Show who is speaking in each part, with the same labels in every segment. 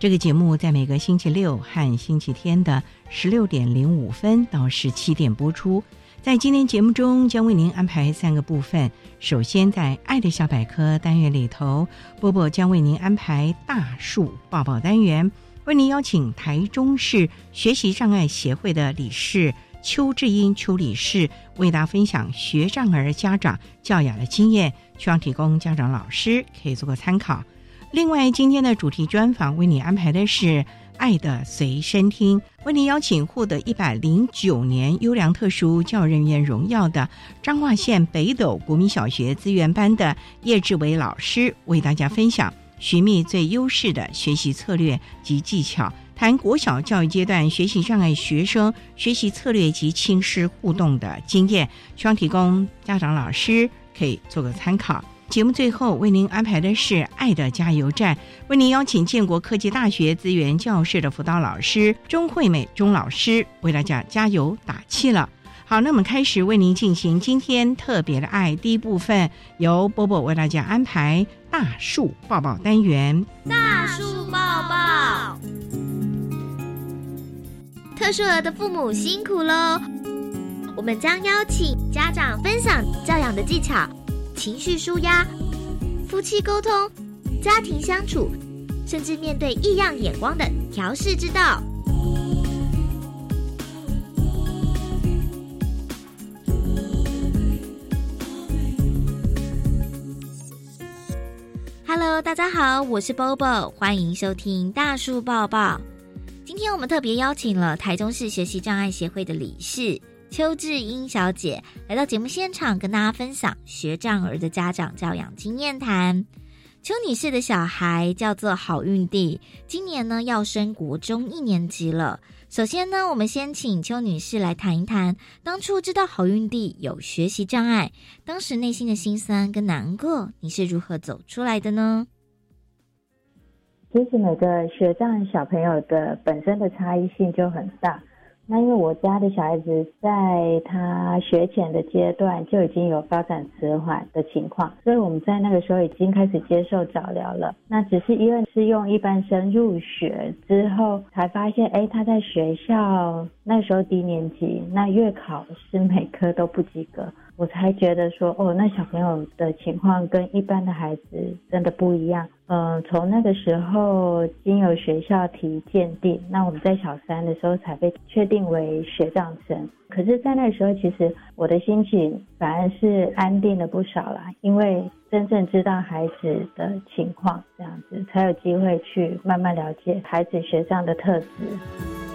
Speaker 1: 这个节目在每个星期六和星期天的十六点零五分到十七点播出。在今天节目中，将为您安排三个部分。首先，在《爱的小百科》单元里头，波波将为您安排大树抱抱单元，为您邀请台中市学习障碍协会的理事邱志英邱理事为大家分享学障儿家长教养的经验，希望提供家长老师可以做个参考。另外，今天的主题专访为你安排的是《爱的随身听》，为您邀请获得一百零九年优良特殊教育人员荣耀的彰化县北斗国民小学资源班的叶志伟老师，为大家分享寻觅最优势的学习策略及技巧，谈国小教育阶段学习障碍学生学习策略及亲师互动的经验，希望提供家长老师可以做个参考。节目最后为您安排的是“爱的加油站”，为您邀请建国科技大学资源教室的辅导老师钟惠美钟老师为大家加油打气了。好，那我们开始为您进行今天特别的爱第一部分，由波波为大家安排大树抱抱单元。
Speaker 2: 大树抱抱，特殊儿的父母辛苦喽！我们将邀请家长分享教养的技巧。情绪舒压、夫妻沟通、家庭相处，甚至面对异样眼光的调试之道。Hello，大家好，我是 Bobo，欢迎收听大树抱抱。今天我们特别邀请了台中市学习障碍协会的理事。邱志英小姐来到节目现场，跟大家分享学障儿的家长教养经验谈。邱女士的小孩叫做好运弟，今年呢要升国中一年级了。首先呢，我们先请邱女士来谈一谈，当初知道好运弟有学习障碍，当时内心的心酸跟难过，你是如何走出来的呢？
Speaker 3: 其实每个学障小朋友的本身的差异性就很大。那因为我家的小孩子在他学前的阶段就已经有发展迟缓的情况，所以我们在那个时候已经开始接受早疗了。那只是因为是用一般生入学之后才发现，哎，他在学校那时候低年级，那月考是每科都不及格。我才觉得说，哦，那小朋友的情况跟一般的孩子真的不一样。嗯，从那个时候经由学校提鉴定，那我们在小三的时候才被确定为学障生。可是，在那时候，其实我的心情反而是安定了不少啦，因为真正知道孩子的情况，这样子才有机会去慢慢了解孩子学障的特质。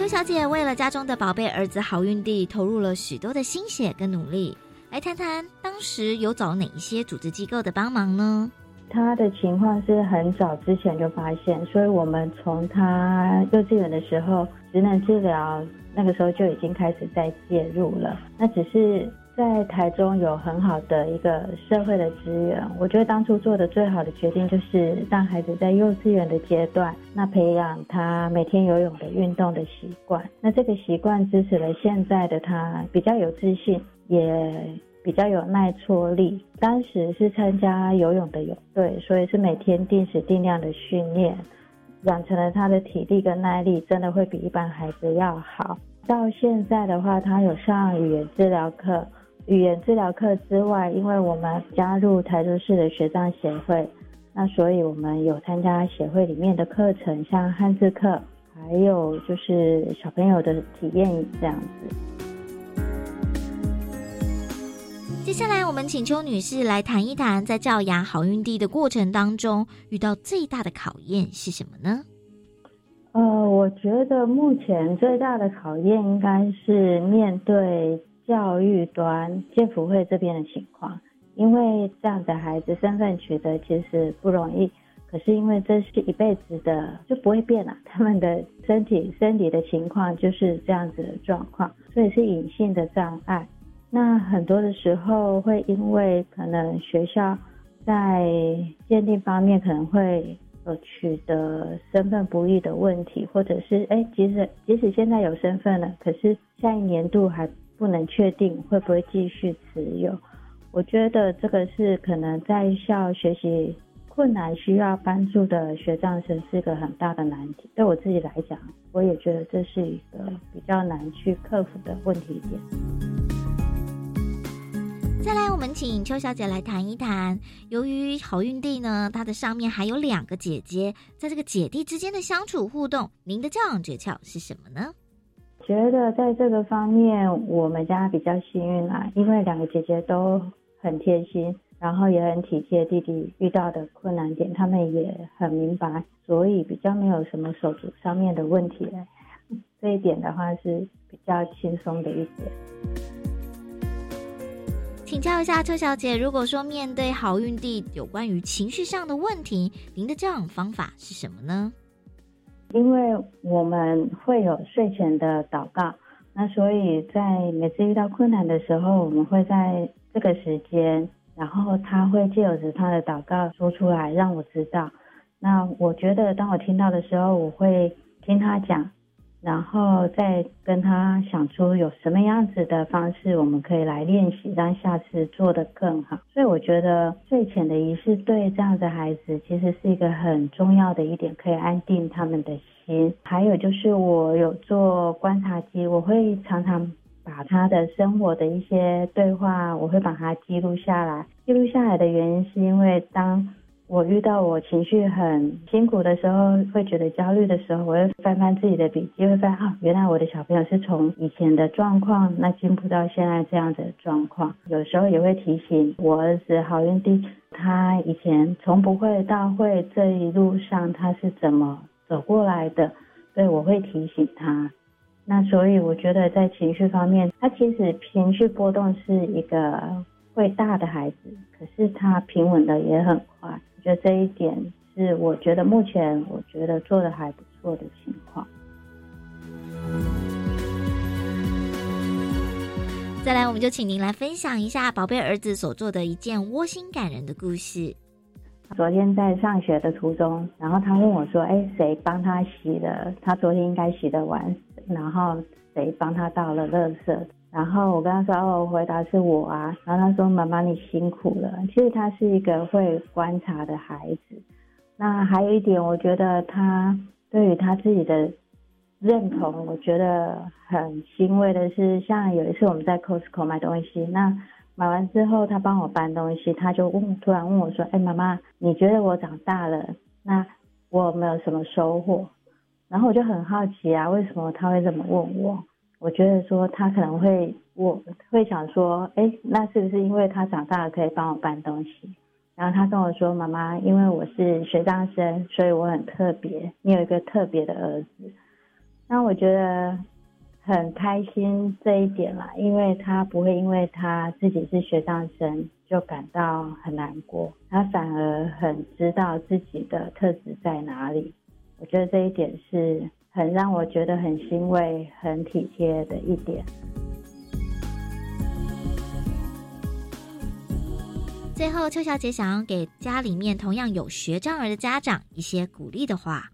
Speaker 2: 邱小姐为了家中的宝贝儿子好运地，投入了许多的心血跟努力。来谈谈当时有找哪一些组织机构的帮忙呢？
Speaker 3: 他的情况是很早之前就发现，所以我们从他幼稚园的时候，职能治疗那个时候就已经开始在介入了。那只是。在台中有很好的一个社会的资源，我觉得当初做的最好的决定就是让孩子在幼稚园的阶段，那培养他每天游泳的运动的习惯。那这个习惯支持了现在的他比较有自信，也比较有耐挫力。当时是参加游泳的泳队，所以是每天定时定量的训练，养成了他的体力跟耐力，真的会比一般孩子要好。到现在的话，他有上语言治疗课。语言治疗课之外，因为我们加入台州市的学障协会，那所以我们有参加协会里面的课程，像汉字课，还有就是小朋友的体验营这样子。
Speaker 2: 接下来，我们请邱女士来谈一谈，在教养好运地的过程当中，遇到最大的考验是什么呢？
Speaker 3: 呃，我觉得目前最大的考验应该是面对。教育端建福会这边的情况，因为这样的孩子身份取得其实不容易，可是因为这是一辈子的就不会变了，他们的身体身体的情况就是这样子的状况，所以是隐性的障碍。那很多的时候会因为可能学校在鉴定方面可能会有取得身份不易的问题，或者是哎，即使即使现在有身份了，可是下一年度还。不能确定会不会继续持有，我觉得这个是可能在校学习困难需要帮助的学障生是个很大的难题。对我自己来讲，我也觉得这是一个比较难去克服的问题点。
Speaker 2: 再来，我们请邱小姐来谈一谈，由于好运地呢，它的上面还有两个姐姐，在这个姐弟之间的相处互动，您的教养诀窍是什么呢？
Speaker 3: 觉得在这个方面，我们家比较幸运啦，因为两个姐姐都很贴心，然后也很体贴弟弟遇到的困难点，他们也很明白，所以比较没有什么手足上面的问题嘞。这一点的话是比较轻松的一点。
Speaker 2: 请教一下邱小姐，如果说面对好运地有关于情绪上的问题，您的教养方法是什么呢？
Speaker 3: 因为我们会有睡前的祷告，那所以在每次遇到困难的时候，我们会在这个时间，然后他会借由着他的祷告说出来，让我知道。那我觉得，当我听到的时候，我会听他讲。然后再跟他想出有什么样子的方式，我们可以来练习，让下次做得更好。所以我觉得睡前的仪式对这样的孩子其实是一个很重要的一点，可以安定他们的心。还有就是我有做观察机，我会常常把他的生活的一些对话，我会把它记录下来。记录下来的原因是因为当我遇到我情绪很辛苦的时候，会觉得焦虑的时候，我会翻翻自己的笔记，会发现啊，原来我的小朋友是从以前的状况，那进步到现在这样的状况。有时候也会提醒我儿子郝云迪，他以前从不会到会这一路上他是怎么走过来的，所以我会提醒他。那所以我觉得在情绪方面，他其实情绪波动是一个会大的孩子，可是他平稳的也很快。我觉得这一点是我觉得目前我觉得做的还不错的情况。
Speaker 2: 再来，我们就请您来分享一下宝贝儿子所做的一件窝心感人的故事。
Speaker 3: 昨天在上学的途中，然后他问我说：“哎，谁帮他洗的？他昨天应该洗的碗，然后谁帮他倒了垃圾？”然后我跟他说，哦，回答是我啊。然后他说，妈妈你辛苦了。其实他是一个会观察的孩子。那还有一点，我觉得他对于他自己的认同，我觉得很欣慰的是，像有一次我们在 Costco 买东西，那买完之后他帮我搬东西，他就问，突然问我说，哎，妈妈，你觉得我长大了，那我没有什么收获？然后我就很好奇啊，为什么他会这么问我？我觉得说他可能会，我会想说，哎，那是不是因为他长大了可以帮我搬东西？然后他跟我说，妈妈，因为我是学长生，所以我很特别，你有一个特别的儿子。那我觉得很开心这一点啦，因为他不会因为他自己是学长生就感到很难过，他反而很知道自己的特质在哪里。我觉得这一点是。很让我觉得很欣慰、很体贴的一点。
Speaker 2: 最后，邱小姐想要给家里面同样有学障儿的家长一些鼓励的话。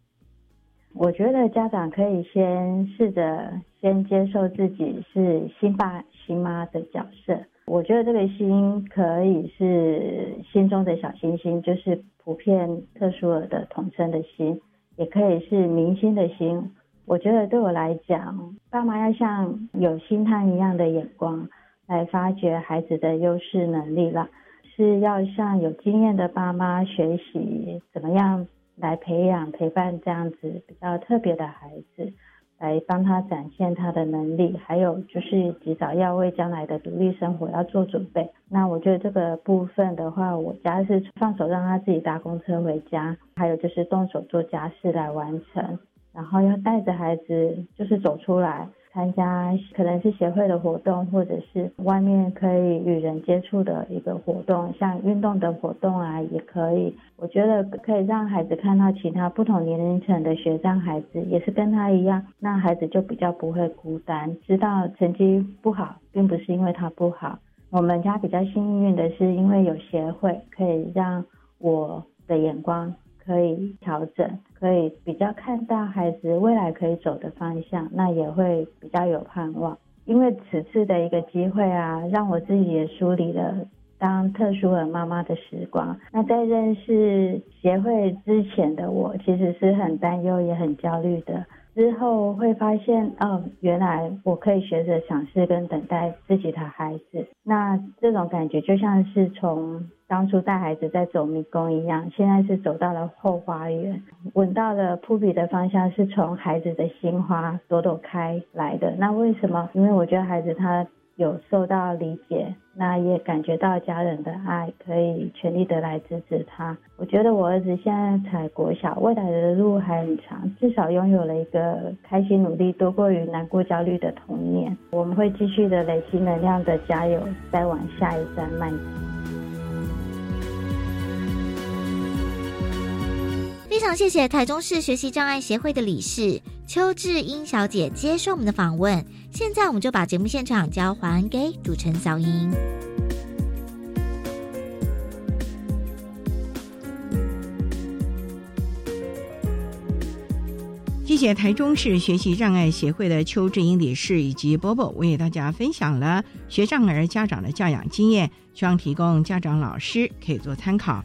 Speaker 3: 我觉得家长可以先试着先接受自己是新爸新妈的角色。我觉得这个心可以是心中的小星星，就是普遍特殊儿的统称的心，也可以是明星的心。我觉得对我来讲，爸妈要像有星探一样的眼光来发掘孩子的优势能力了，是要向有经验的爸妈学习怎么样。来培养陪伴这样子比较特别的孩子，来帮他展现他的能力，还有就是及早要为将来的独立生活要做准备。那我觉得这个部分的话，我家是放手让他自己搭公车回家，还有就是动手做家事来完成，然后要带着孩子就是走出来。参加可能是协会的活动，或者是外面可以与人接触的一个活动，像运动的活动啊，也可以。我觉得可以让孩子看到其他不同年龄层的学障孩子，也是跟他一样，那孩子就比较不会孤单，知道成绩不好，并不是因为他不好。我们家比较幸运的是，因为有协会，可以让我的眼光。可以调整，可以比较看到孩子未来可以走的方向，那也会比较有盼望。因为此次的一个机会啊，让我自己也梳理了当特殊儿妈妈的时光。那在认识协会之前的我，其实是很担忧也很焦虑的。之后会发现，哦，原来我可以学着想试跟等待自己的孩子。那这种感觉就像是从当初带孩子在走迷宫一样，现在是走到了后花园，闻到了扑鼻的方向，是从孩子的心花朵朵开来的。那为什么？因为我觉得孩子他。有受到理解，那也感觉到家人的爱，可以全力的来支持他。我觉得我儿子现在才国小，未来的路还很长，至少拥有了一个开心努力多过于难过焦虑的童年。我们会继续的累积能量的加油，再往下一站迈进。
Speaker 2: 非常谢谢台中市学习障碍协会的理事邱志英小姐接受我们的访问。现在我们就把节目现场交还给主持人小英。
Speaker 1: 谢谢台中市学习障碍协会的邱志英理事以及波波为大家分享了学障儿家长的教养经验，希望提供家长老师可以做参考。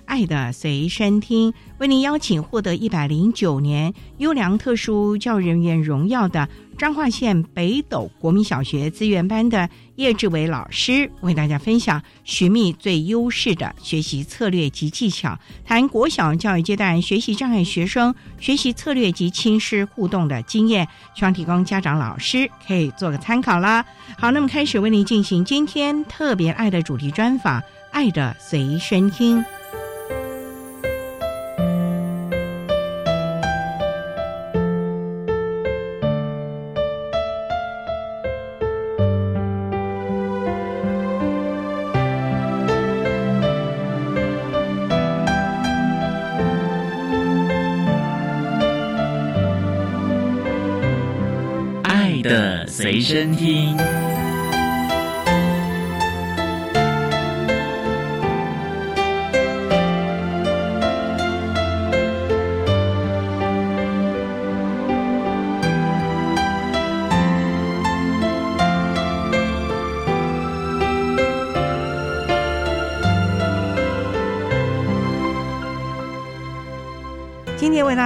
Speaker 1: 爱的随身听》，为您邀请获得一百零九年优良特殊教育人员荣耀的。彰化县北斗国民小学资源班的叶志伟老师为大家分享寻觅最优势的学习策略及技巧，谈国小教育阶段学习障碍学生学习策略及亲师互动的经验，希望提供家长老师可以做个参考啦。好，那么开始为您进行今天特别爱的主题专访，爱的随身听。
Speaker 4: 的随身听。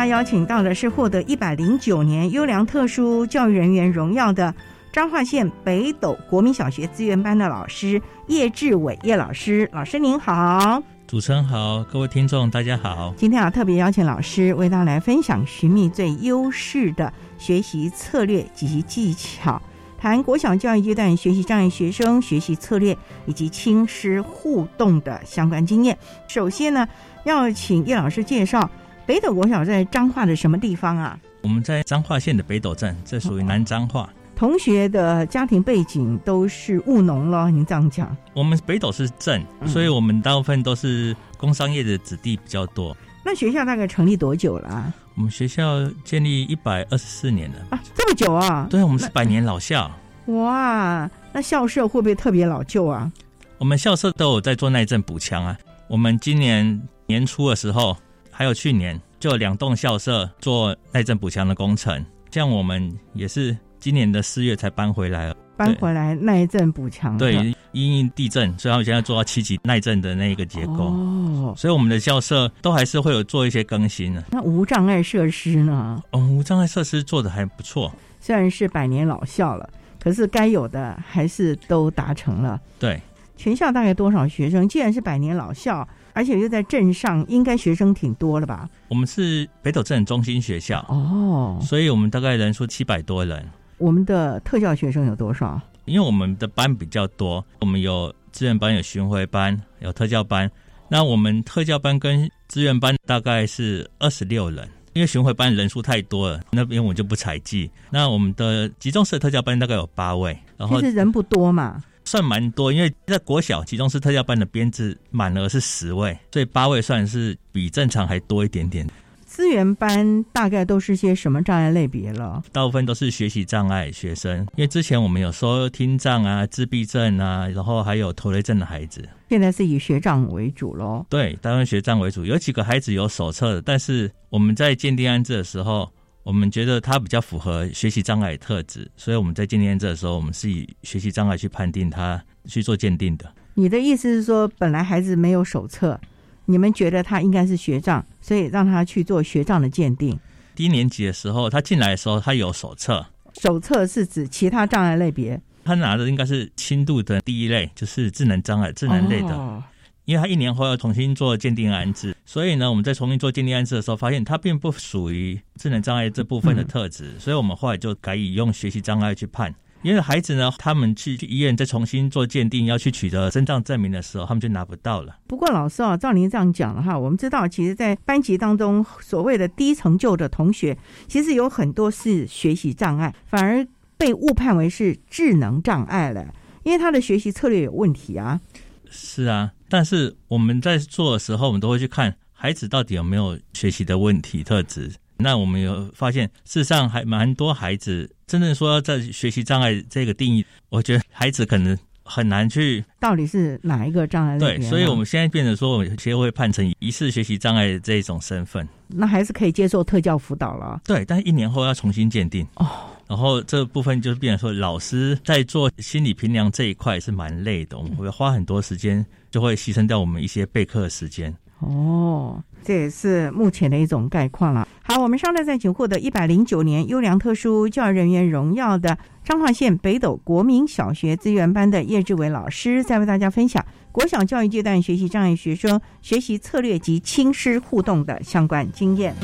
Speaker 4: 邀请到的是获得一百零九年优良特殊教育人员荣耀的彰化县北斗国民小学资源班的老师叶志伟叶老师，老师您好，
Speaker 5: 主持人好，各位听众大家好。
Speaker 1: 今天啊，特别邀请老师为大家来分享寻觅最优势的学习策略及技巧，谈国小教育阶段学习障碍学生学习策略以及亲师互动的相关经验。首先呢，要请叶老师介绍。北斗国小在彰化的什么地方啊？
Speaker 5: 我们在彰化县的北斗镇，这属于南彰化。
Speaker 1: 同学的家庭背景都是务农了，您这样讲。
Speaker 5: 我们北斗是镇，
Speaker 1: 嗯
Speaker 5: 所以我们大部分都是工商业的子弟比较多。
Speaker 1: 那学校大概成立多久了啊？
Speaker 5: 我们学校建立一百二十四年了，
Speaker 1: 啊，这么久啊？
Speaker 5: 对，我们是百年老校。
Speaker 1: 哇，那校舍会不会特别老旧啊？
Speaker 5: 我们校舍都有在做耐震补强啊。我们今年年初的时候，还有去年，就有两栋校舍做耐震补强的工程。像我们也是今年的四月才搬回来了，
Speaker 1: 搬回来耐震补强的。
Speaker 5: 对，因应地震，所以他们现在做到七级耐震的那个结构。
Speaker 1: 哦，
Speaker 5: 所以我们的校舍都还是会有做一些更新的。
Speaker 1: 那无障碍设施呢？
Speaker 5: 哦，无障碍设施做的还不错。
Speaker 1: 虽然是百年老校了，可是该有的还是都达成了。
Speaker 5: 对，
Speaker 1: 全校大概多少学生？既然是百年老校，而且又在镇上，应该学生挺多了吧？
Speaker 5: 我们是北斗镇中心学校，
Speaker 1: 哦，
Speaker 5: 所以我们大概人数七百多人。
Speaker 1: 我们的特教学生有多少？
Speaker 5: 因为我们的班比较多，我们有志愿班、有巡回班、有特教班。那我们特教班跟志愿班大概是二十六人，因为巡回班人数太多了，那边我就不采集。那我们的集中式特教班大概有八位，然后
Speaker 1: 其实人不多嘛。
Speaker 5: 算蛮多，因为在国小其中是特教班的编制满额是十位，所以八位算是比正常还多一点点。
Speaker 1: 资源班大概都是些什么障碍类别了？
Speaker 5: 大部分都是学习障碍学生，因为之前我们有说听障啊、自闭症啊，然后还有头雷症的孩子。
Speaker 1: 现在是以学障为主喽。
Speaker 5: 对，大部分学障为主，有几个孩子有手册的，但是我们在鉴定安置的时候，我们觉得他比较符合学习障碍特质，所以我们在鉴定的时候，我们是以学习障碍去判定他去做鉴定的。
Speaker 1: 你的意思是说，本来孩子没有手册，你们觉得他应该是学障，所以让他去做学障的鉴定。
Speaker 5: 低年级的时候，他进来的时候，他有手册，
Speaker 1: 手册是指其他障碍类别，
Speaker 5: 他拿的应该是轻度的第一类，就是智能障碍、智能类的。
Speaker 1: 哦
Speaker 5: 因为他一年后要重新做鉴定安置，所以呢，我们在重新做鉴定安置的时候，发现它并不属于智能障碍这部分的特质，所以我们后来就改以用学习障碍去判。因为孩子呢，他们去去医院再重新做鉴定，要去取得身障证明的时候，他们就拿不到了。
Speaker 1: 不过老师啊，照您这样讲的话，我们知道，其实，在班级当中，所谓的低成就的同学，其实有很多是学习障碍，反而被误判为是智能障碍了，因为他的学习策略有问题啊。
Speaker 5: 是啊，但是我们在做的时候，我们都会去看孩子到底有没有学习的问题特质。那我们有发现，事实上还蛮多孩子真正说在学习障碍这个定义，我觉得孩子可能很难去
Speaker 1: 到底是哪一个障碍
Speaker 5: 对，所以我们现在变成说，我们协会判成疑似学习障碍这一种身份。
Speaker 1: 那还是可以接受特教辅导了。
Speaker 5: 对，但是一年后要重新鉴定
Speaker 1: 哦。
Speaker 5: 然后这部分就是变成说，老师在做心理评量这一块是蛮累的，我们会花很多时间，就会牺牲掉我们一些备课时间。
Speaker 1: 哦，这也是目前的一种概况了。好，我们稍后再请获得一百零九年优良特殊教育人员荣耀的彰化县北斗国民小学资源班的叶志伟老师，再为大家分享国小教育阶段学习障碍学生学习策略及亲师互动的相关经验。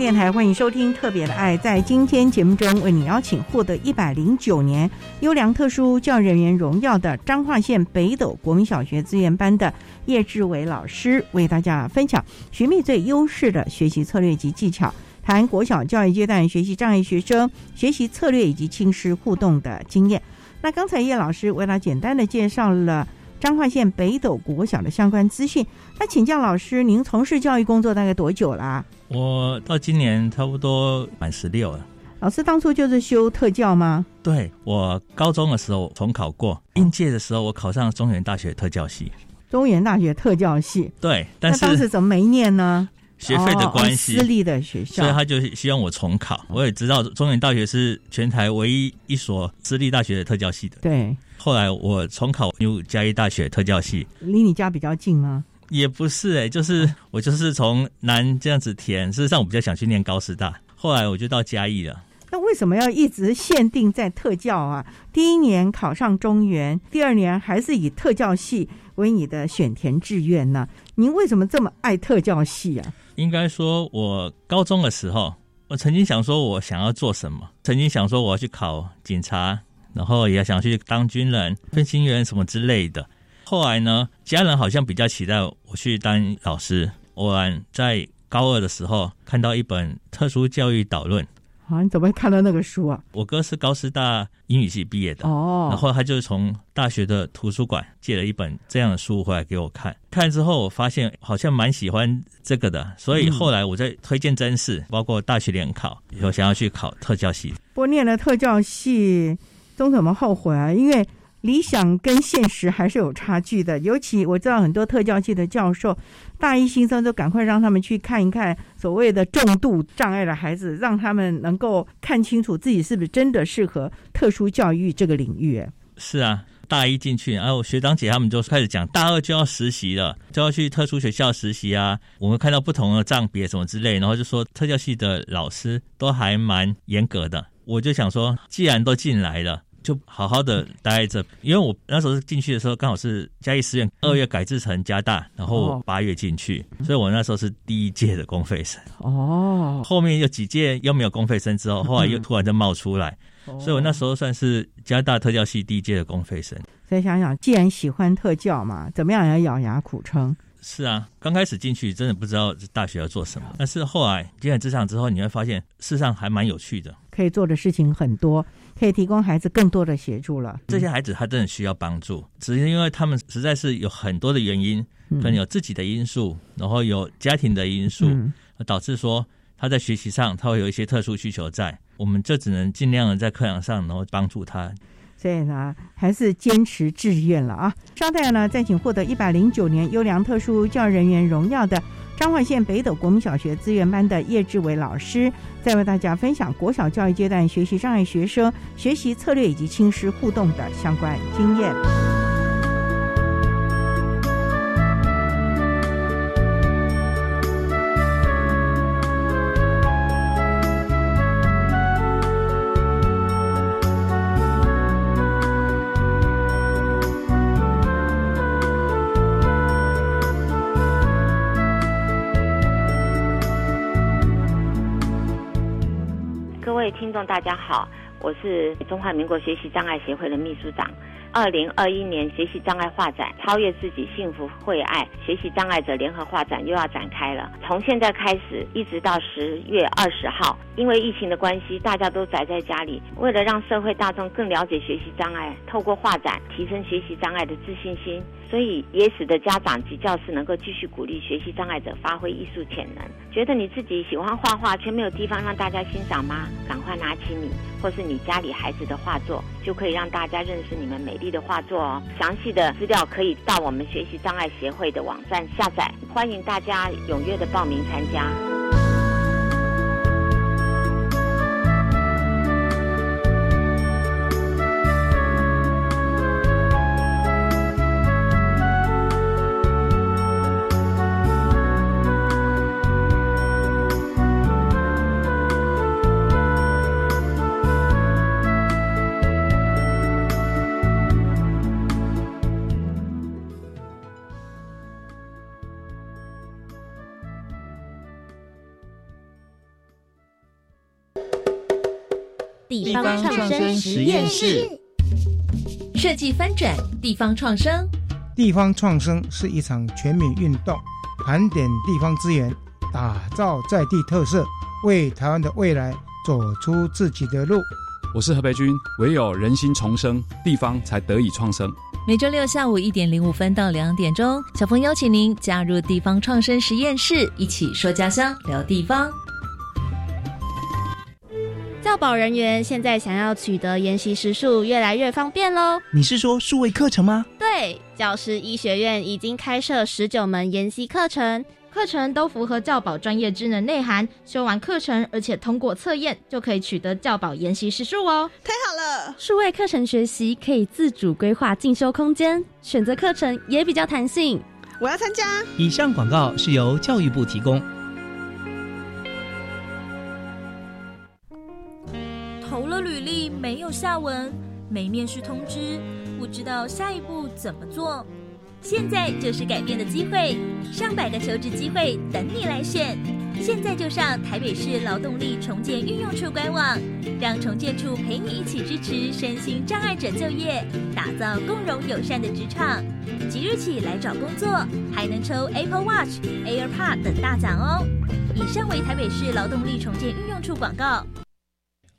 Speaker 1: 电台，欢迎收听《特别的爱》。在今天节目中，为你邀请获得一百零九年优良特殊教育人员荣耀的彰化县北斗国民小学资源班的叶志伟老师，为大家分享寻觅最优势的学习策略及技巧，谈国小教育阶段学习障碍学生学习策略以及亲师互动的经验。那刚才叶老师为他简单的介绍了。彰化县北斗国小的相关资讯，那请教老师，您从事教育工作大概多久啦？
Speaker 5: 我到今年差不多满十六了。
Speaker 1: 老师当初就是修特教吗？
Speaker 5: 对，我高中的时候重考过，应届的时候我考上中原大学特教系。
Speaker 1: 中原大学特教系，
Speaker 5: 对，但是
Speaker 1: 当时怎么没念呢？
Speaker 5: 学费的关系，
Speaker 1: 私立的学校，
Speaker 5: 所以他就希望我重考。我也知道中原大学是全台唯一一所私立大学的特教系的。
Speaker 1: 对。
Speaker 5: 后来我重考入嘉义大学特教系，
Speaker 1: 离你家比较近吗？
Speaker 5: 也不是哎，就是我就是从南这样子填。事实上，我比较想去念高师大，后来我就到嘉义了。
Speaker 1: 那为什么要一直限定在特教啊？第一年考上中原，第二年还是以特教系为你的选填志愿呢？您为什么这么爱特教系啊？
Speaker 5: 应该说，我高中的时候，我曾经想说我想要做什么，曾经想说我要去考警察。然后也想去当军人、飞行员什么之类的。后来呢，家人好像比较期待我去当老师。偶然在高二的时候看到一本《特殊教育导论》。
Speaker 1: 啊，你怎么会看到那个书啊？
Speaker 5: 我哥是高师大英语系毕业的哦，然后他就从大学的图书馆借了一本这样的书回来给我看。看之后，我发现好像蛮喜欢这个的，所以后来我在推荐真试，包括大学联考，有想要去考特教系。
Speaker 1: 不过念了特教系。都怎么后悔啊？因为理想跟现实还是有差距的。尤其我知道很多特教系的教授，大一新生都赶快让他们去看一看所谓的重度障碍的孩子，让他们能够看清楚自己是不是真的适合特殊教育这个领域。
Speaker 5: 是啊，大一进去，然后学长姐他们就开始讲，大二就要实习了，就要去特殊学校实习啊。我们看到不同的账别什么之类，然后就说特教系的老师都还蛮严格的。我就想说，既然都进来了。就好好的待着，因为我那时候进去的时候刚好是嘉义师院二月改制成加大，然后八月进去，所以我那时候是第一届的公费生。哦，后面有几届又没有公费生，之后 后来又突然就冒出来，所以我那时候算是加大特教系第一届的公费生。
Speaker 1: 所以想想，既然喜欢特教嘛，怎么样也要咬牙苦撑。
Speaker 5: 是啊，刚开始进去真的不知道大学要做什么，但是后来进了职场之后，你会发现事实上还蛮有趣的，
Speaker 1: 可以做的事情很多。可以提供孩子更多的协助了。
Speaker 5: 这些孩子他真的需要帮助，只是因为他们实在是有很多的原因，可能有自己的因素，然后有家庭的因素，导致说他在学习上他会有一些特殊需求在。我们就只能尽量的在课堂上，然后帮助他。
Speaker 1: 所以呢，还是坚持志愿了啊！稍待呢，再请获得一百零九年优良特殊教育人员荣耀的。彰化县北斗国民小学资源班的叶志伟老师，在为大家分享国小教育阶段学习障碍学生学习策略以及亲师互动的相关经验。
Speaker 6: 听众大家好，我是中华民国学习障碍协会的秘书长。二零二一年学习障碍画展超越自己幸福会爱学习障碍者联合画展又要展开了。从现在开始一直到十月二十号，因为疫情的关系，大家都宅在家里。为了让社会大众更了解学习障碍，透过画展提升学习障碍的自信心。所以也使得家长及教师能够继续鼓励学习障碍者发挥艺术潜能。觉得你自己喜欢画画却没有地方让大家欣赏吗？赶快拿起你或是你家里孩子的画作，就可以让大家认识你们美丽的画作哦。详细的资料可以到我们学习障碍协会的网站下载。欢迎大家踊跃的报名参加。
Speaker 7: 生实验室，
Speaker 8: 设计翻转地方创生。
Speaker 9: 地方创生是一场全民运动，盘点地方资源，打造在地特色，为台湾的未来走出自己的路。
Speaker 10: 我是何培军，唯有人心重生，地方才得以创生。
Speaker 8: 每周六下午一点零五分到两点钟，小峰邀请您加入地方创生实验室，一起说家乡，聊地方。
Speaker 7: 教保人员现在想要取得研习时数越来越方便喽。
Speaker 11: 你是说数位课程吗？
Speaker 7: 对，教师医学院已经开设十九门研习课程，课程都符合教保专业职能内涵。修完课程，而且通过测验，就可以取得教保研习时数哦。
Speaker 12: 太好了！
Speaker 7: 数位课程学习可以自主规划进修空间，选择课程也比较弹性。
Speaker 12: 我要参加。
Speaker 11: 以上广告是由教育部提供。
Speaker 13: 下文，没面试通知，不知道下一步怎么做。现在就是改变的机会，上百个求职机会等你来选。现在就上台北市劳动力重建运用处官网，让重建处陪你一起支持身心障碍者就业，打造共融友善的职场。即日起来找工作，还能抽 Apple Watch、AirPod 等大奖哦。以上为台北市劳动力重建运用处广告。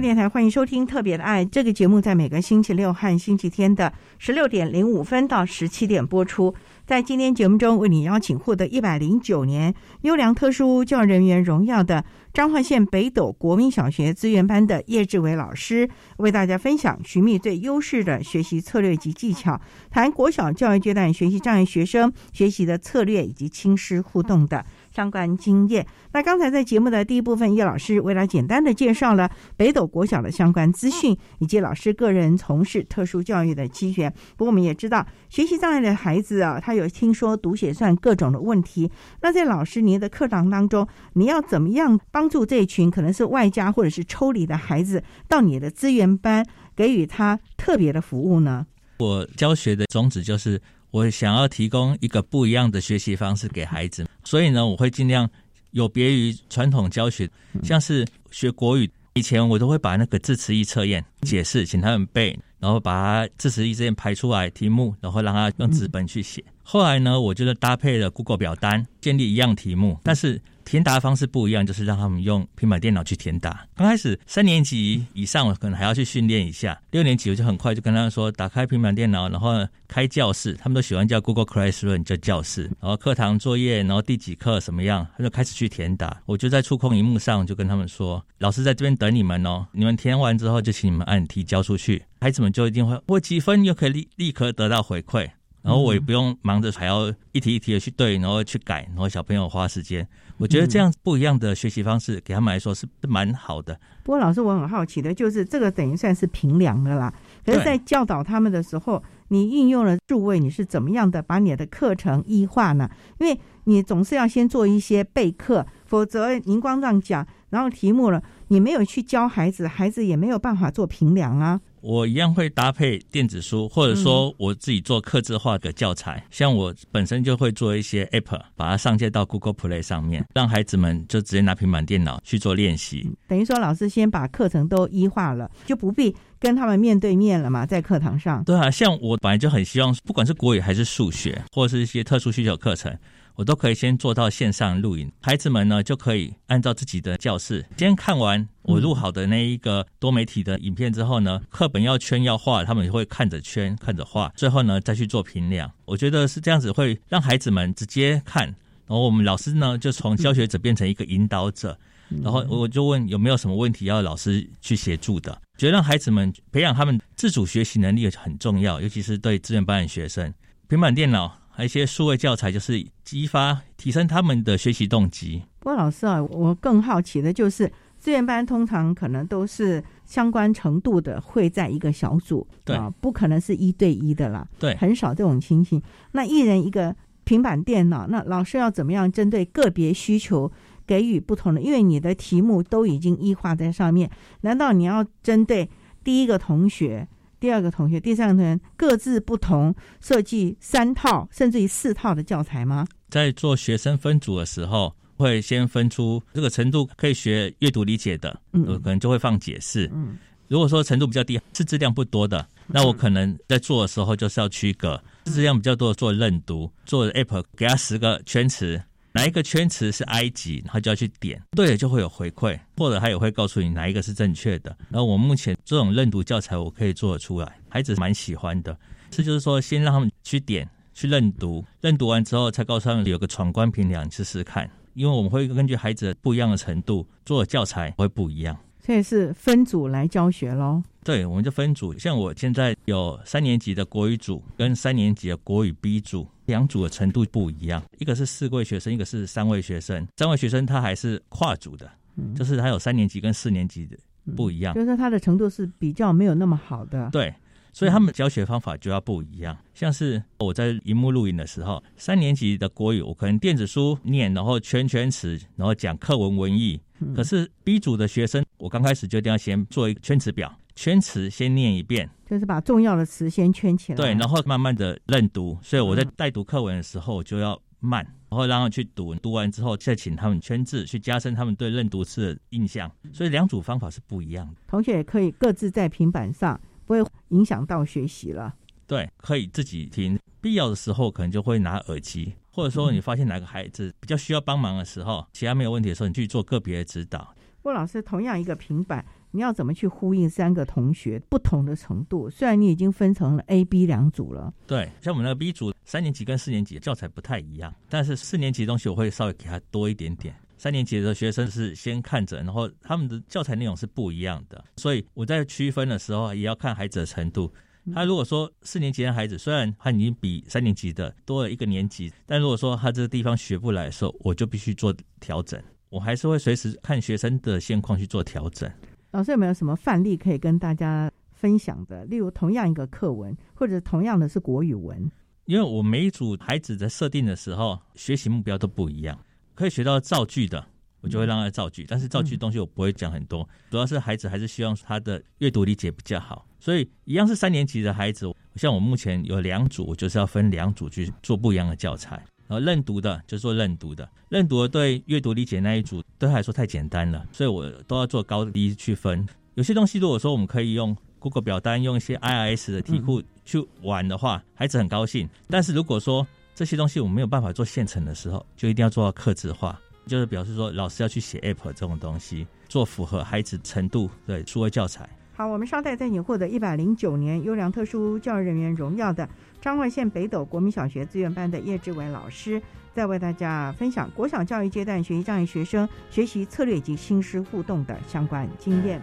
Speaker 1: 电台欢迎收听《特别的爱》这个节目，在每个星期六和星期天的十六点零五分到十七点播出。在今天节目中，为你邀请获得一百零九年优良特殊教育人员荣耀的彰化县北斗国民小学资源班的叶志伟老师，为大家分享寻觅最优势的学习策略及技巧，谈国小教育阶段学习障碍学生学习的策略以及亲师互动的。相关经验。那刚才在节目的第一部分，叶老师为了简单的介绍了北斗国小的相关资讯，以及老师个人从事特殊教育的机缘。不过我们也知道，学习障碍的孩子啊，他有听说读写算各种的问题。那在老师您的课堂当中，你要怎么样帮助这群可能是外加或者是抽离的孩子到你的资源班，给予他特别的服务呢？
Speaker 5: 我教学的宗旨就是。我想要提供一个不一样的学习方式给孩子，所以呢，我会尽量有别于传统教学，像是学国语以前，我都会把那个字词义测验解释，请他们背，然后把字词义测验排出来题目，然后让他用纸本去写。后来呢，我就是搭配了 Google 表单，建立一样题目，但是。填答方式不一样，就是让他们用平板电脑去填答。刚开始三年级以上，可能还要去训练一下。六年级我就很快就跟他说，打开平板电脑，然后开教室。他们都喜欢叫 Google Classroom 叫教室。然后课堂作业，然后第几课什么样，他就开始去填答。我就在触控荧幕上就跟他们说，老师在这边等你们哦。你们填完之后，就请你们按题交出去。孩子们就一定会，我几分又可以立立刻得到回馈。然后我也不用忙着还要一题一题的去对，然后去改，然后小朋友花时间。我觉得这样不一样的学习方式，给他们来说是蛮好的。
Speaker 1: 不过老师，我很好奇的就是，这个等于算是平凉的啦。可是，在教导他们的时候，你运用了数位，你是怎么样的把你的课程异化呢？因为你总是要先做一些备课，否则您光这样讲，然后题目了，你没有去教孩子，孩子也没有办法做平凉啊。
Speaker 5: 我一样会搭配电子书，或者说我自己做刻字化的教材。像我本身就会做一些 App，把它上架到 Google Play 上面，让孩子们就直接拿平板电脑去做练习。
Speaker 1: 等于说，老师先把课程都一化了，就不必跟他们面对面了嘛，在课堂上。
Speaker 5: 对啊，像我本来就很希望，不管是国语还是数学，或者是一些特殊需求课程。我都可以先做到线上录影，孩子们呢就可以按照自己的教室，先看完我录好的那一个多媒体的影片之后呢，课本要圈要画，他们会看着圈看着画，最后呢再去做评量。我觉得是这样子会让孩子们直接看，然后我们老师呢就从教学者变成一个引导者，然后我就问有没有什么问题要老师去协助的，觉得让孩子们培养他们自主学习能力很重要，尤其是对资源班的学生，平板电脑还有一些数位教材，就是激发提升他们的学习动机。
Speaker 1: 不过老师啊，我更好奇的就是资源班通常可能都是相关程度的会在一个小组，
Speaker 5: 对
Speaker 1: 啊，不可能是一对一的啦，
Speaker 5: 对，
Speaker 1: 很少这种情形。那一人一个平板电脑，那老师要怎么样针对个别需求给予不同的？因为你的题目都已经异化在上面，难道你要针对第一个同学？第二个同学、第三个同学各自不同，设计三套甚至于四套的教材吗？
Speaker 5: 在做学生分组的时候，会先分出这个程度可以学阅读理解的，
Speaker 1: 嗯
Speaker 5: 我可能就会放解释。
Speaker 1: 嗯，
Speaker 5: 如果说程度比较低，是质量不多的，那我可能在做的时候就是要区隔，识字量比较多的做认读，做 app 给他十个圈词，哪一个圈词是埃及，他就要去点，对了就会有回馈，或者他也会告诉你哪一个是正确的。然后我目前这种认读教材我可以做得出来，孩子蛮喜欢的。这就是说，先让他们去点去认读，认读完之后才告诉他们有个闯关评量，试试看。因为我们会根据孩子不一样的程度做的教材会不一样。
Speaker 1: 所以是分组来教学喽。
Speaker 5: 对，我们就分组。像我现在有三年级的国语组跟三年级的国语 B 组，两组的程度不一样。一个是四位学生，一个是三位学生。三位学生他还是跨组的，就是他有三年级跟四年级的不一样。
Speaker 1: 就是说他的程度是比较没有那么好的。
Speaker 5: 对，所以他们教学方法就要不一样。像是我在荧幕录影的时候，三年级的国语我可能电子书念，然后圈圈词，然后讲课文文艺。可是 B 组的学生，我刚开始就一定要先做一个圈词表，圈词先念一遍，
Speaker 1: 就是把重要的词先圈起来。
Speaker 5: 对，然后慢慢的认读。所以我在带读课文的时候，我就要慢，然后让他们去读，读完之后再请他们圈字，去加深他们对认读字的印象。所以两组方法是不一样的。
Speaker 1: 同学也可以各自在平板上，不会影响到学习了。
Speaker 5: 对，可以自己听，必要的时候可能就会拿耳机。或者说，你发现哪个孩子比较需要帮忙的时候，其他没有问题的时候，你去做个别的指导。
Speaker 1: 郭老师，同样一个平板，你要怎么去呼应三个同学不同的程度？虽然你已经分成了 A、B 两组了，
Speaker 5: 对，像我们那个 B 组，三年级跟四年级教材不太一样，但是四年级的东西我会稍微给他多一点点。三年级的学生是先看着，然后他们的教材内容是不一样的，所以我在区分的时候也要看孩子的程度。他如果说四年级的孩子虽然他已经比三年级的多了一个年级，但如果说他这个地方学不来的时候，我就必须做调整。我还是会随时看学生的现况去做调整。
Speaker 1: 老师有没有什么范例可以跟大家分享的？例如同样一个课文，或者同样的是国语文，
Speaker 5: 因为我每一组孩子在设定的时候，学习目标都不一样，可以学到造句的。我就会让他造句，但是造句东西我不会讲很多，主要是孩子还是希望他的阅读理解比较好，所以一样是三年级的孩子，像我目前有两组，我就是要分两组去做不一样的教材，然后认读的就做认读的，认读的对阅读理解那一组对他来说太简单了，所以我都要做高低去分。有些东西如果说我们可以用 Google 表单，用一些 IRS 的题库去玩的话，孩子很高兴。但是如果说这些东西我们没有办法做现成的时候，就一定要做到克制化。就是表示说，老师要去写 app 这种东西，做符合孩子程度的数位教材。
Speaker 1: 好，我们稍待，在你获得一百零九年优良特殊教育人员荣耀的彰化县北斗国民小学资源班的叶志伟老师，再为大家分享国小教育阶段学习障碍学生学习策略以及新师互动的相关经验。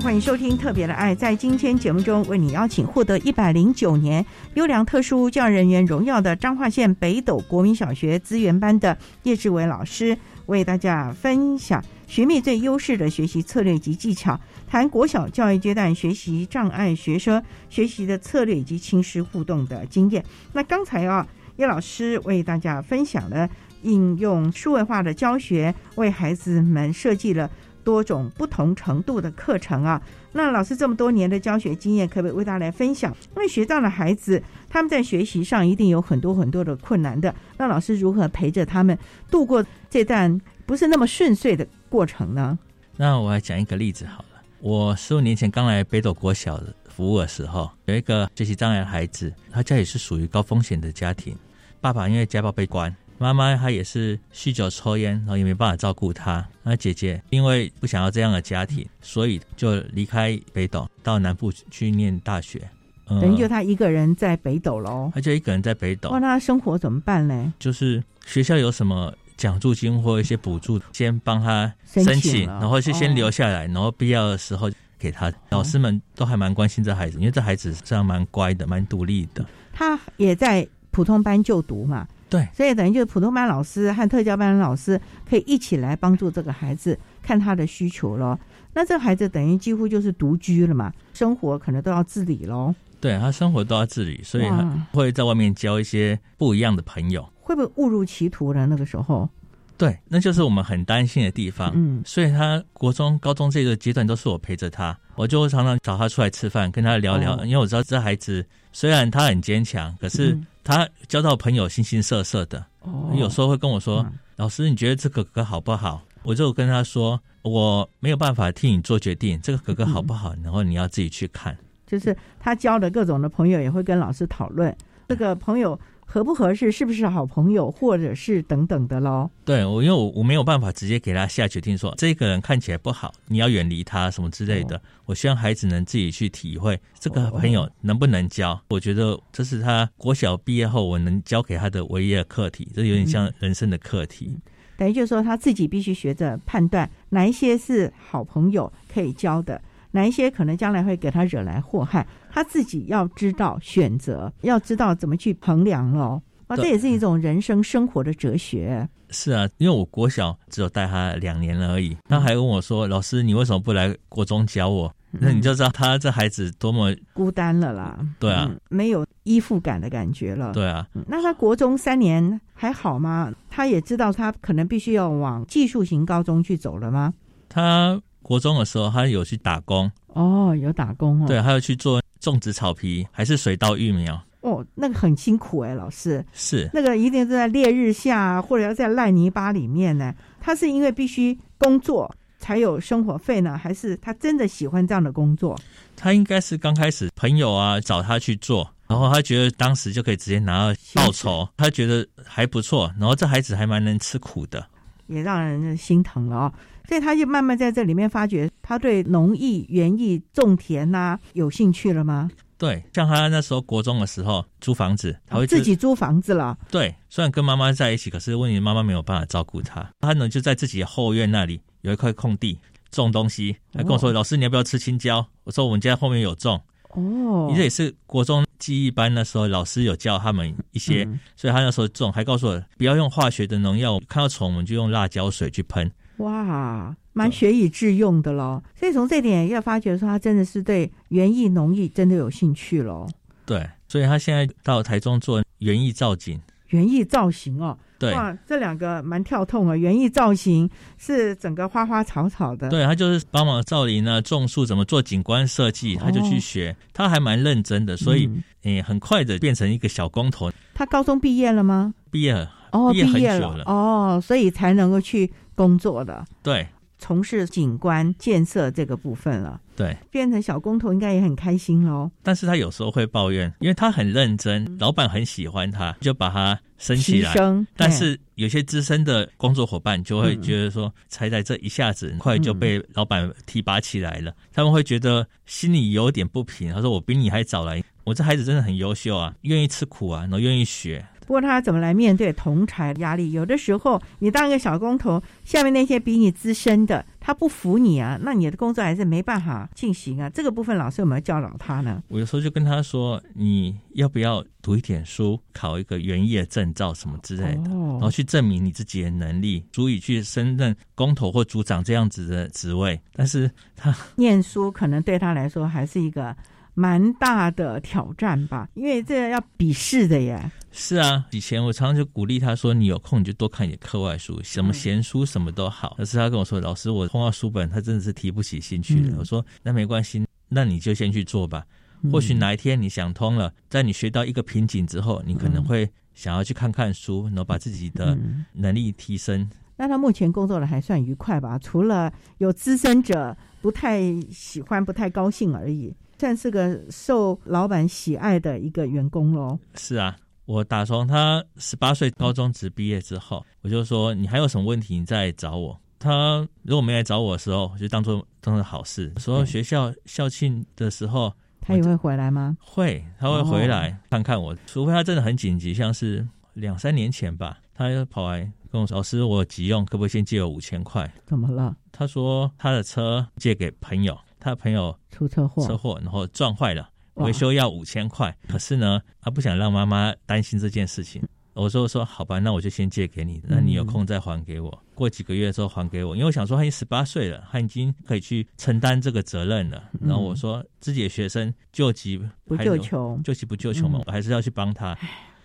Speaker 1: 欢迎收听《特别的爱》。在今天节目中，为你邀请获得一百零九年优良特殊教育人员荣耀的彰化县北斗国民小学资源班的叶志伟老师，为大家分享学妹最优势的学习策略及技巧，谈国小教育阶段学习障碍学生学习的策略以及亲师互动的经验。那刚才啊，叶老师为大家分享了应用数位化的教学，为孩子们设计了。多种不同程度的课程啊，那老师这么多年的教学经验，可不可以为大家来分享？因为学障的孩子，他们在学习上一定有很多很多的困难的，那老师如何陪着他们度过这段不是那么顺遂的过程呢？
Speaker 5: 那我来讲一个例子好了。我十五年前刚来北斗国小服务的时候，有一个学习障碍的孩子，他家里是属于高风险的家庭，爸爸因为家暴被关。妈妈她也是酗酒抽烟，然后也没办法照顾她。那姐姐因为不想要这样的家庭，所以就离开北斗，到南部去念大学。
Speaker 1: 等于就他一个人在北斗喽。
Speaker 5: 他就一个人在北斗。
Speaker 1: 哇，那生活怎么办呢？
Speaker 5: 就是学校有什么奖助金或一些补助，先帮他申请，然后就先留下来，然后必要的时候给他。老师们都还蛮关心这孩子，因为这孩子这样蛮乖的，蛮独立的。
Speaker 1: 他也在普通班就读嘛。
Speaker 5: 对，
Speaker 1: 所以等于就是普通班老师和特教班的老师可以一起来帮助这个孩子看他的需求咯。那这孩子等于几乎就是独居了嘛，生活可能都要自理喽。
Speaker 5: 对他生活都要自理，所以会在外面交一些不一样的朋友。
Speaker 1: 会不会误入歧途呢？那个时候？
Speaker 5: 对，那就是我们很担心的地方。嗯，所以他国中、高中这个阶段都是我陪着他，我就常常找他出来吃饭，跟他聊聊。因为我知道这孩子虽然他很坚强，可是他交到朋友形形色色的。哦，有时候会跟我说：“老师，你觉得这个哥哥好不好？”我就跟他说：“我没有办法替你做决定，这个哥哥好不好？然后你要自己去看。”
Speaker 1: 就是他交的各种的朋友也会跟老师讨论这个朋友。合不合适，是不是好朋友，或者是等等的喽？
Speaker 5: 对我，因为我我没有办法直接给他下决定，说这个人看起来不好，你要远离他什么之类的。我希望孩子能自己去体会这个朋友能不能交。我觉得这是他国小毕业后我能教给他的唯一的课题，这有点像人生的课题。
Speaker 1: 等于就是说他自己必须学着判断哪一些是好朋友可以交的。哪一些可能将来会给他惹来祸害，他自己要知道选择，要知道怎么去衡量喽。啊，这也是一种人生生活的哲学。
Speaker 5: 是啊，因为我国小只有带他两年而已，他还问我说：“老师，你为什么不来国中教我？”那你就知道他这孩子多么
Speaker 1: 孤单了啦。
Speaker 5: 对啊，
Speaker 1: 没有依附感的感觉了。
Speaker 5: 对啊，
Speaker 1: 那他国中三年还好吗？他也知道他可能必须要往技术型高中去走了吗？
Speaker 5: 他。国中的时候，他有去打工
Speaker 1: 哦，有打工哦。
Speaker 5: 对，还有去做种植草皮，还是水稻育苗
Speaker 1: 哦，那个很辛苦哎，老师
Speaker 5: 是
Speaker 1: 那个一定是在烈日下，或者要在烂泥巴里面呢。他是因为必须工作才有生活费呢，还是他真的喜欢这样的工作？
Speaker 5: 他应该是刚开始朋友啊找他去做，然后他觉得当时就可以直接拿到报酬，他觉得还不错。然后这孩子还蛮能吃苦的，
Speaker 1: 也让人心疼了哦。所以他就慢慢在这里面发觉，他对农艺、园艺、种田呐有兴趣了吗？
Speaker 5: 对，像他那时候国中的时候租房子，他会
Speaker 1: 自己租房子了。
Speaker 5: 对，虽然跟妈妈在一起，可是问题妈妈没有办法照顾他，他呢就在自己后院那里有一块空地种东西。他跟我说：“老师，你要不要吃青椒？”我说：“我们家后面有种。”哦，这也是国中记忆班的时候老师有教他们一些，所以他那时候种，还告诉我不要用化学的农药，看到虫我们就用辣椒水去喷。
Speaker 1: 哇，蛮学以致用的喽。所以从这点要发觉说，他真的是对园艺、农艺真的有兴趣咯。
Speaker 5: 对，所以他现在到台中做园艺造景、
Speaker 1: 园艺造型哦。
Speaker 5: 对，
Speaker 1: 哇，这两个蛮跳痛啊。园艺造型是整个花花草草的，
Speaker 5: 对他就是帮忙造林啊、种树，怎么做景观设计，他就去学，他还蛮认真的，所以诶，很快的变成一个小工头。
Speaker 1: 他高中毕业了吗？
Speaker 5: 毕业了，
Speaker 1: 哦，
Speaker 5: 毕业了，
Speaker 1: 哦，所以才能够去。工作的
Speaker 5: 对，
Speaker 1: 从事景观建设这个部分了，
Speaker 5: 对，
Speaker 1: 变成小工头应该也很开心喽。
Speaker 5: 但是他有时候会抱怨，因为他很认真，老板很喜欢他，就把他升起来。但是有些资深的工作伙伴就会觉得说，才在这一下子，很快就被老板提拔起来了，他们会觉得心里有点不平。他说：“我比你还早来，我这孩子真的很优秀啊，愿意吃苦啊，然后愿意学。”
Speaker 1: 不过他怎么来面对同才压力？有的时候你当一个小工头，下面那些比你资深的，他不服你啊，那你的工作还是没办法进行啊。这个部分老师有没有教导他呢？
Speaker 5: 我有时候就跟他说，你要不要读一点书，考一个园艺证照什么之类的，然后去证明你自己的能力，足以去升任工头或组长这样子的职位。但是他
Speaker 1: 念书可能对他来说还是一个。蛮大的挑战吧，因为这要笔试的耶。
Speaker 5: 是啊，以前我常常就鼓励他说：“你有空你就多看一点课外书，什么闲书什么都好。”可是他跟我说：“老师，我碰到书本，他真的是提不起兴趣了。”我说：“那没关系，那你就先去做吧。或许哪一天你想通了，在你学到一个瓶颈之后，你可能会想要去看看书，然后把自己的能力提升。”
Speaker 1: 那他目前工作的还算愉快吧？除了有资深者不太喜欢、不太高兴而已。算是个受老板喜爱的一个员工喽。
Speaker 5: 是啊，我打从他十八岁高中职毕业之后，我就说你还有什么问题，你再找我。他如果没来找我的时候，就当做当做好事。说学校校庆的时候，
Speaker 1: 他也会回来吗？
Speaker 5: 会，他会回来看看我。除非他真的很紧急，像是两三年前吧，他又跑来跟我说：“老师，我急用，可不可以先借我五千块？”
Speaker 1: 怎么了？
Speaker 5: 他说他的车借给朋友。他的朋友
Speaker 1: 出车祸，
Speaker 5: 车祸然后撞坏了，维修要五千块。可是呢，他不想让妈妈担心这件事情。我说说好吧，那我就先借给你，那你有空再还给我。过几个月之后还给我，因为我想说他已经十八岁了，他已经可以去承担这个责任了。然后我说自己的学生救急
Speaker 1: 不救穷，
Speaker 5: 救急不救穷嘛，我还是要去帮他。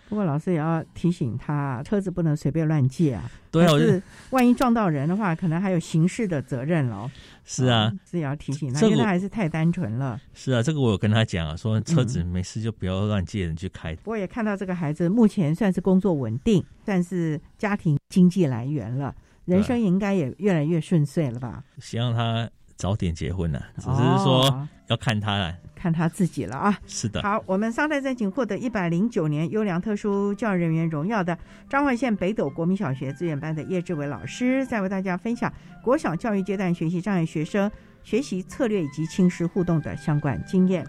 Speaker 1: 不过老师也要提醒他，车子不能随便乱借啊。
Speaker 5: 对啊，
Speaker 1: 是万一撞到人的话，可能还有刑事的责任喽。
Speaker 5: 是啊，
Speaker 1: 是要提醒他，因为他还是太单纯了。
Speaker 5: 是啊，这个我有跟他讲啊，说车子没事就不要乱借人去开。
Speaker 1: 我也看到这个孩子目前算是工作稳定，算是家庭经济来源了，人生应该也越来越顺遂了吧？
Speaker 5: 希望他。早点结婚呢，只是说要看他了，
Speaker 1: 看他自己了啊。
Speaker 5: 是的，
Speaker 1: 好，我们商代在景获得一百零九年优良特殊教育人员荣耀的彰化县北斗国民小学资源班的叶志伟老师，再为大家分享国小教育阶段学习障碍学生学习策略以及亲师互动的相关经验。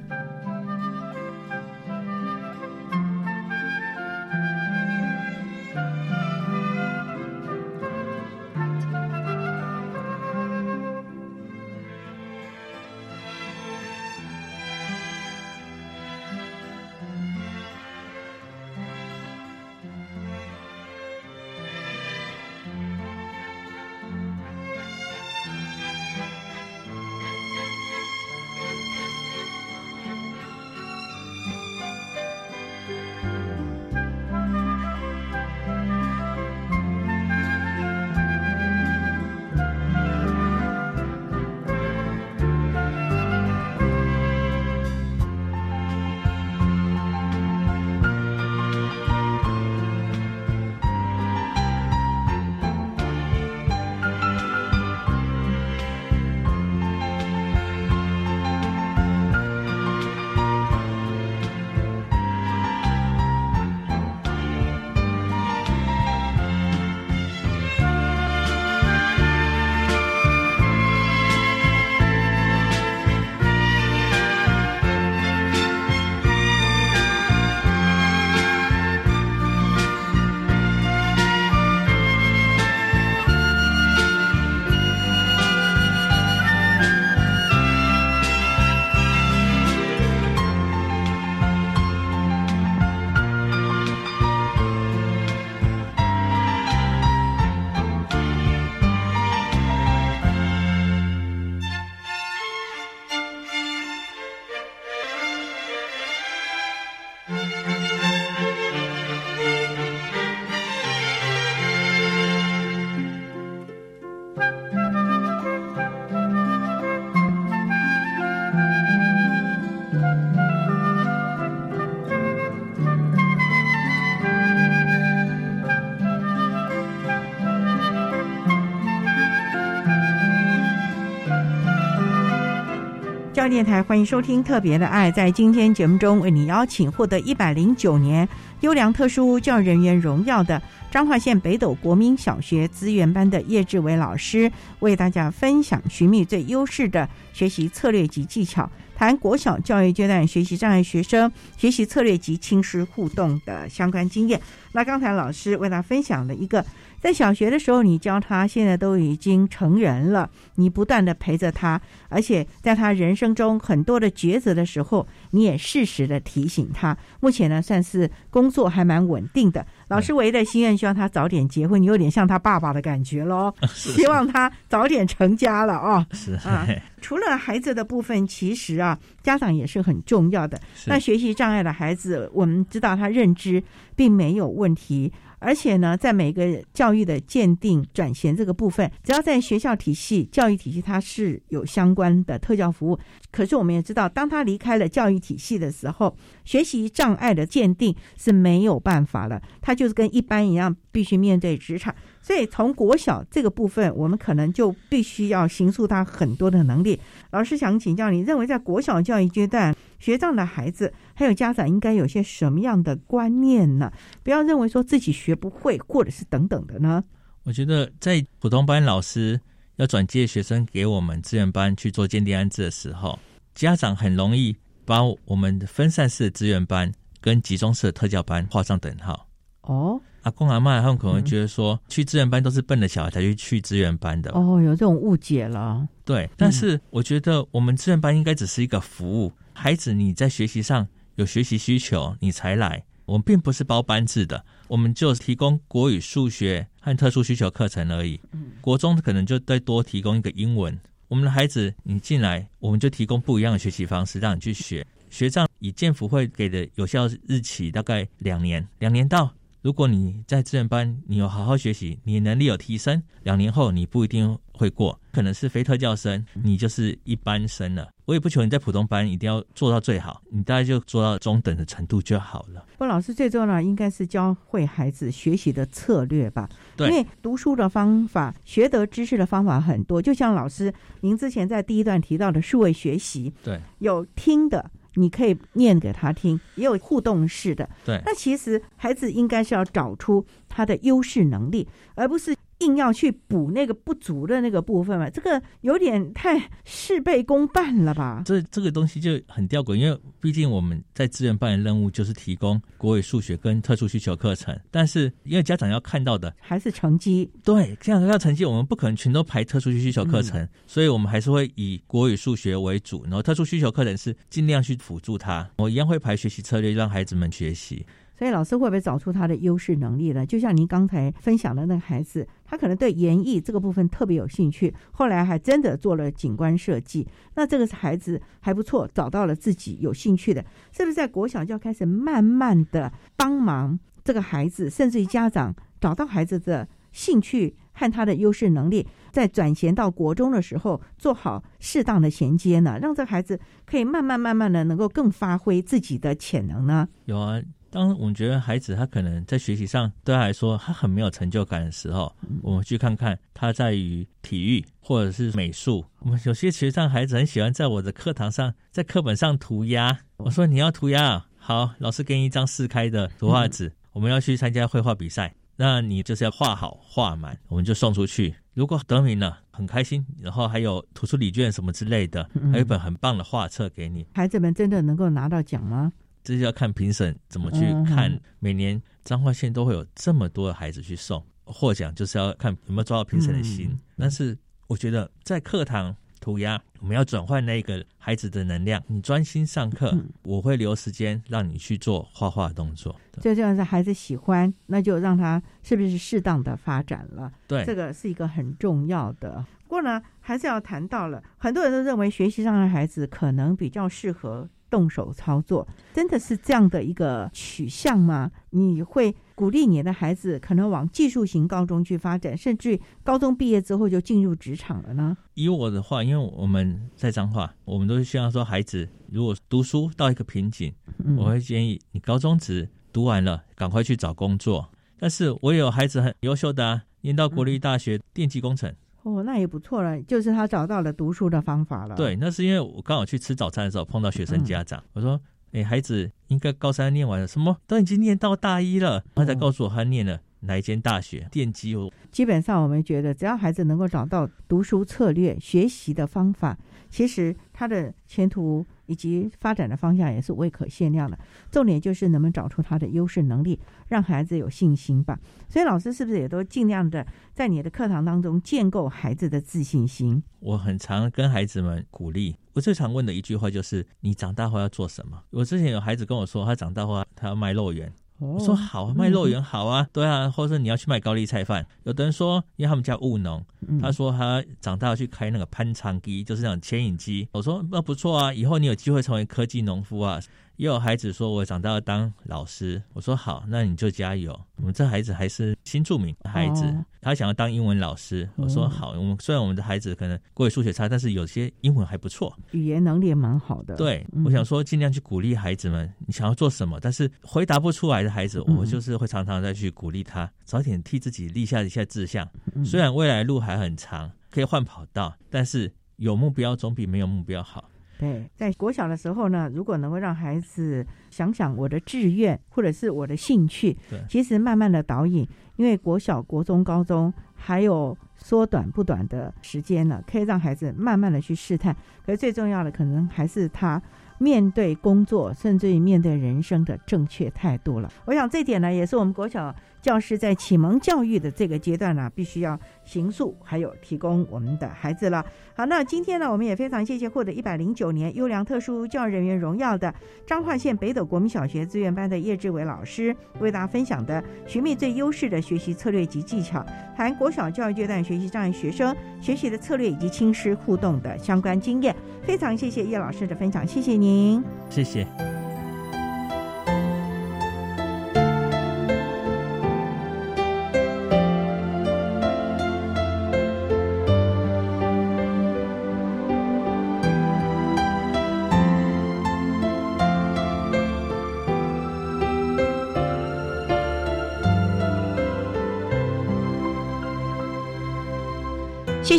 Speaker 1: 电台欢迎收听《特别的爱》。在今天节目中，为你邀请获得一百零九年优良特殊教育人员荣耀的彰化县北斗国民小学资源班的叶志伟老师，为大家分享寻觅最优势的学习策略及技巧。谈国小教育阶段学习障碍学生学习策略及亲师互动的相关经验。那刚才老师为他分享了一个。在小学的时候，你教他，现在都已经成人了，你不断的陪着他，而且在他人生中很多的抉择的时候，你也适时的提醒他。目前呢，算是工作还蛮稳定的。老师唯一的心愿，希望他早点结婚，你有点像他爸爸的感觉喽。希望他早点成家了啊。
Speaker 5: 是
Speaker 1: 啊，除了孩子的部分，其实啊，家长也是很重要的。那学习障碍的孩子，我们知道他认知并没有问题。而且呢，在每个教育的鉴定转衔这个部分，只要在学校体系、教育体系，它是有相关的特教服务。可是我们也知道，当他离开了教育体系的时候，学习障碍的鉴定是没有办法了，他就是跟一般一样，必须面对职场。所以从国小这个部分，我们可能就必须要形塑他很多的能力。老师想请教你，认为在国小教育阶段，学障的孩子还有家长应该有些什么样的观念呢？不要认为说自己学不会，或者是等等的呢？
Speaker 5: 我觉得在普通班老师要转接学生给我们资源班去做鉴定安置的时候，家长很容易把我们分散式的资源班跟集中式的特教班画上等号。
Speaker 1: 哦。
Speaker 5: 阿公阿妈他们可能觉得说，去资源班都是笨的小孩才去去资源班的。
Speaker 1: 哦，有这种误解了。
Speaker 5: 对，但是我觉得我们资源班应该只是一个服务。孩子你在学习上有学习需求，你才来。我们并不是包班制的，我们就提供国语、数学和特殊需求课程而已。嗯，国中可能就再多提供一个英文。我们的孩子你进来，我们就提供不一样的学习方式让你去学。学障以建福会给的有效日期大概两年，两年到。如果你在资源班，你有好好学习，你能力有提升，两年后你不一定会过，可能是非特教生，你就是一般生了。我也不求你在普通班一定要做到最好，你大概就做到中等的程度就好了。
Speaker 1: 不，老师最重要的应该是教会孩子学习的策略吧？
Speaker 5: 对，
Speaker 1: 因为读书的方法、学得知识的方法很多，就像老师您之前在第一段提到的数位学习，
Speaker 5: 对，
Speaker 1: 有听的。你可以念给他听，也有互动式的。
Speaker 5: 对，
Speaker 1: 那其实孩子应该是要找出他的优势能力，而不是。硬要去补那个不足的那个部分嘛，这个有点太事倍功半了吧？
Speaker 5: 这这个东西就很吊诡，因为毕竟我们在资源班的任务就是提供国语、数学跟特殊需求课程，但是因为家长要看到的
Speaker 1: 还是成绩，
Speaker 5: 对，家长要成绩，我们不可能全都排特殊需求课程，所以我们还是会以国语、数学为主，然后特殊需求课程是尽量去辅助他，我一样会排学习策略让孩子们学习。
Speaker 1: 所以老师会不会找出他的优势能力呢？就像您刚才分享的那个孩子，他可能对演艺这个部分特别有兴趣，后来还真的做了景观设计。那这个孩子还不错，找到了自己有兴趣的，是不是在国小就要开始慢慢的帮忙这个孩子，甚至于家长找到孩子的兴趣和他的优势能力，在转衔到国中的时候做好适当的衔接呢？让这个孩子可以慢慢慢慢的能够更发挥自己的潜能呢？
Speaker 5: 有啊。当我们觉得孩子他可能在学习上对他来说他很没有成就感的时候，我们去看看他在于体育或者是美术。我们有些学生孩子很喜欢在我的课堂上在课本上涂鸦。我说你要涂鸦，好，老师给你一张四开的图画纸，我们要去参加绘画比赛，那你就是要画好画满，我们就送出去。如果得名了，很开心，然后还有图书礼券什么之类的，还有一本很棒的画册给你。
Speaker 1: 孩子们真的能够拿到奖吗？
Speaker 5: 这就要看评审怎么去看。每年彰化县都会有这么多的孩子去送获奖，就是要看有没有抓到评审的心。但是我觉得在课堂涂鸦，我们要转换那个孩子的能量。你专心上课，我会留时间让你去做画画动作。
Speaker 1: 最重要是孩子喜欢，那就让他是不是适当的发展了？
Speaker 5: 对，
Speaker 1: 这个是一个很重要的。不过呢，还是要谈到了，很多人都认为学习上的孩子可能比较适合。动手操作，真的是这样的一个取向吗？你会鼓励你的孩子可能往技术型高中去发展，甚至高中毕业之后就进入职场了呢？
Speaker 5: 以我的话，因为我们在彰化，我们都是希望说，孩子如果读书到一个瓶颈，我会建议你高中职读完了，赶快去找工作。但是我有孩子很优秀的，念到国立大学电机工程。
Speaker 1: 哦，那也不错了，就是他找到了读书的方法了。
Speaker 5: 对，那是因为我刚好去吃早餐的时候碰到学生家长，我说：“哎，孩子应该高三念完了，什么都已经念到大一了。”他才告诉我他念了哪一间大学，电机哦。
Speaker 1: 基本上我们觉得，只要孩子能够找到读书策略、学习的方法，其实他的前途以及发展的方向也是未可限量的。重点就是能不能找出他的优势能力，让孩子有信心吧。所以老师是不是也都尽量的在你的课堂当中建构孩子的自信心？
Speaker 5: 我很常跟孩子们鼓励，我最常问的一句话就是：你长大后要做什么？我之前有孩子跟我说，他长大后他要卖肉圆。我说好啊，卖肉圆好啊，对啊，或者你要去卖高丽菜饭。有的人说，因为他们家务农，他说他长大要去开那个攀长机，就是那种牵引机。我说那不错啊，以后你有机会成为科技农夫啊。也有孩子说，我长大要当老师。我说好，那你就加油。我们这孩子还是新著名孩子，他想要当英文老师。我说好，我们虽然我们的孩子可能国语数学差，但是有些英文还不错，
Speaker 1: 语言能力也蛮好的。
Speaker 5: 对，我想说尽量去鼓励孩子们，你想要做什么？但是回答不出来的孩子，我就是会常常再去鼓励他，早点替自己立下一下志向。虽然未来路还很长，可以换跑道，但是有目标总比没有目标好。
Speaker 1: 对，在国小的时候呢，如果能够让孩子想想我的志愿或者是我的兴趣，
Speaker 5: 对，
Speaker 1: 其实慢慢的导引，因为国小、国中、高中还有缩短不短的时间呢，可以让孩子慢慢的去试探。可是最重要的，可能还是他面对工作，甚至于面对人生的正确态度了。我想这点呢，也是我们国小。教师在启蒙教育的这个阶段呢，必须要行塑，还有提供我们的孩子了。好，那今天呢，我们也非常谢谢获得一百零九年优良特殊教育人员荣耀的彰化县北斗国民小学资源班的叶志伟老师，为大家分享的寻觅最优势的学习策略及技巧，谈国小教育阶段学习障碍学生学习的策略以及亲师互动的相关经验。非常谢谢叶老师的分享，谢谢您，
Speaker 5: 谢谢。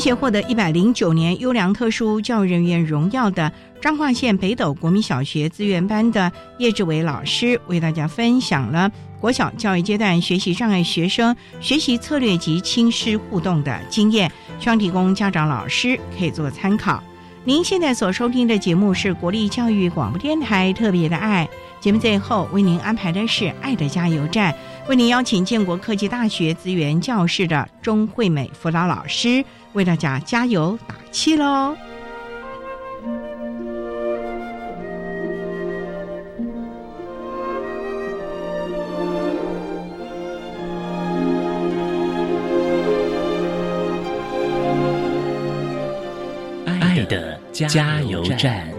Speaker 4: 谢谢获得一百零九年优良特殊教育人员荣耀的彰化县北斗国民小学资源班的叶志伟老师，为大家分享了国小教育阶段学习障碍学生学习策略及亲师互动的经验，希望提供家长老师可以做参考。您现在所收听的节目是国立教育广播电台特别的爱节目，最后为您安排的是爱的加油站，为您邀请建国科技大学资源教室的钟惠美辅导老师。为大家加油打气喽！
Speaker 11: 爱的加油站。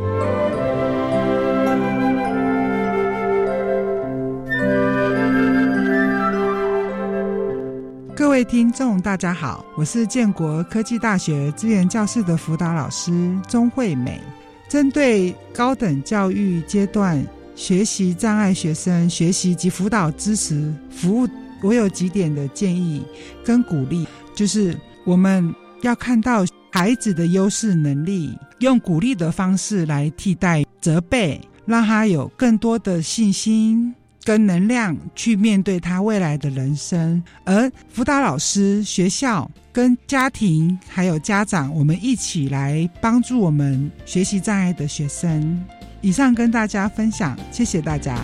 Speaker 12: 各位听众，大家好，我是建国科技大学资源教室的辅导老师钟惠美。针对高等教育阶段学习障碍学生学习及辅导支持服务，我有几点的建议跟鼓励，就是我们要看到孩子的优势能力，用鼓励的方式来替代责备，让他有更多的信心。跟能量去面对他未来的人生，而辅导老师、学校、跟家庭还有家长，我们一起来帮助我们学习障碍的学生。以上跟大家分享，谢谢大家。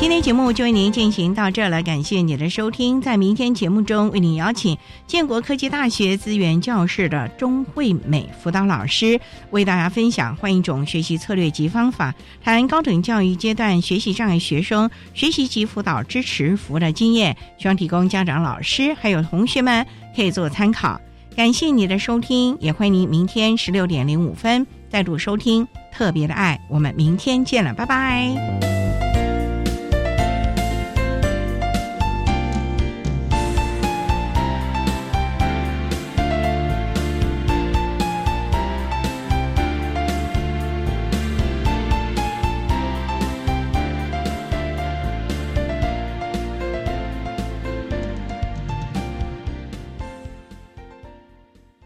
Speaker 4: 今天节目就为您进行到这了，感谢你的收听。在明天节目中，为您邀请建国科技大学资源教室的钟惠美辅导老师，为大家分享换一种学习策略及方法，谈高等教育阶段学习障碍学生学习及辅导支持服务的经验，希望提供家长、老师还有同学们可以做参考。感谢你的收听，也欢迎您明天十六点零五分再度收听特别的爱。我们明天见了，拜拜。